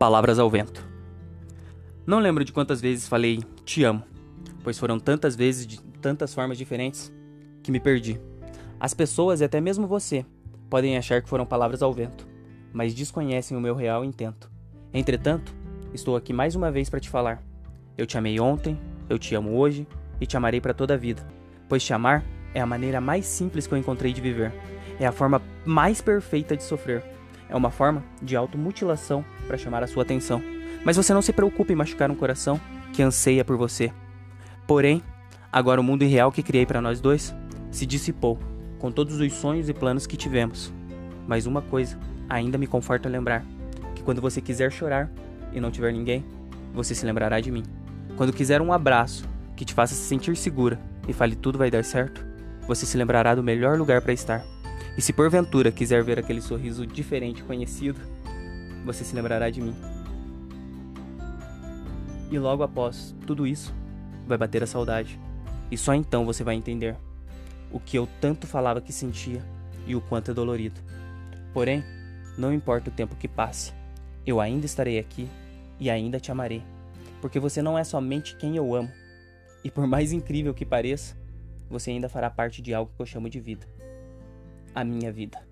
Palavras ao vento. Não lembro de quantas vezes falei te amo, pois foram tantas vezes de tantas formas diferentes que me perdi. As pessoas e até mesmo você podem achar que foram palavras ao vento, mas desconhecem o meu real intento. Entretanto, estou aqui mais uma vez para te falar. Eu te amei ontem, eu te amo hoje e te amarei para toda a vida, pois te amar é a maneira mais simples que eu encontrei de viver. É a forma mais perfeita de sofrer. É uma forma de automutilação para chamar a sua atenção. Mas você não se preocupe em machucar um coração que anseia por você. Porém, agora o mundo irreal que criei para nós dois se dissipou, com todos os sonhos e planos que tivemos. Mas uma coisa ainda me conforta lembrar: que quando você quiser chorar e não tiver ninguém, você se lembrará de mim. Quando quiser um abraço que te faça se sentir segura e fale tudo vai dar certo, você se lembrará do melhor lugar para estar. E se porventura quiser ver aquele sorriso diferente conhecido, você se lembrará de mim. E logo após tudo isso, vai bater a saudade. E só então você vai entender o que eu tanto falava que sentia e o quanto é dolorido. Porém, não importa o tempo que passe, eu ainda estarei aqui e ainda te amarei, porque você não é somente quem eu amo. E por mais incrível que pareça, você ainda fará parte de algo que eu chamo de vida. A minha vida.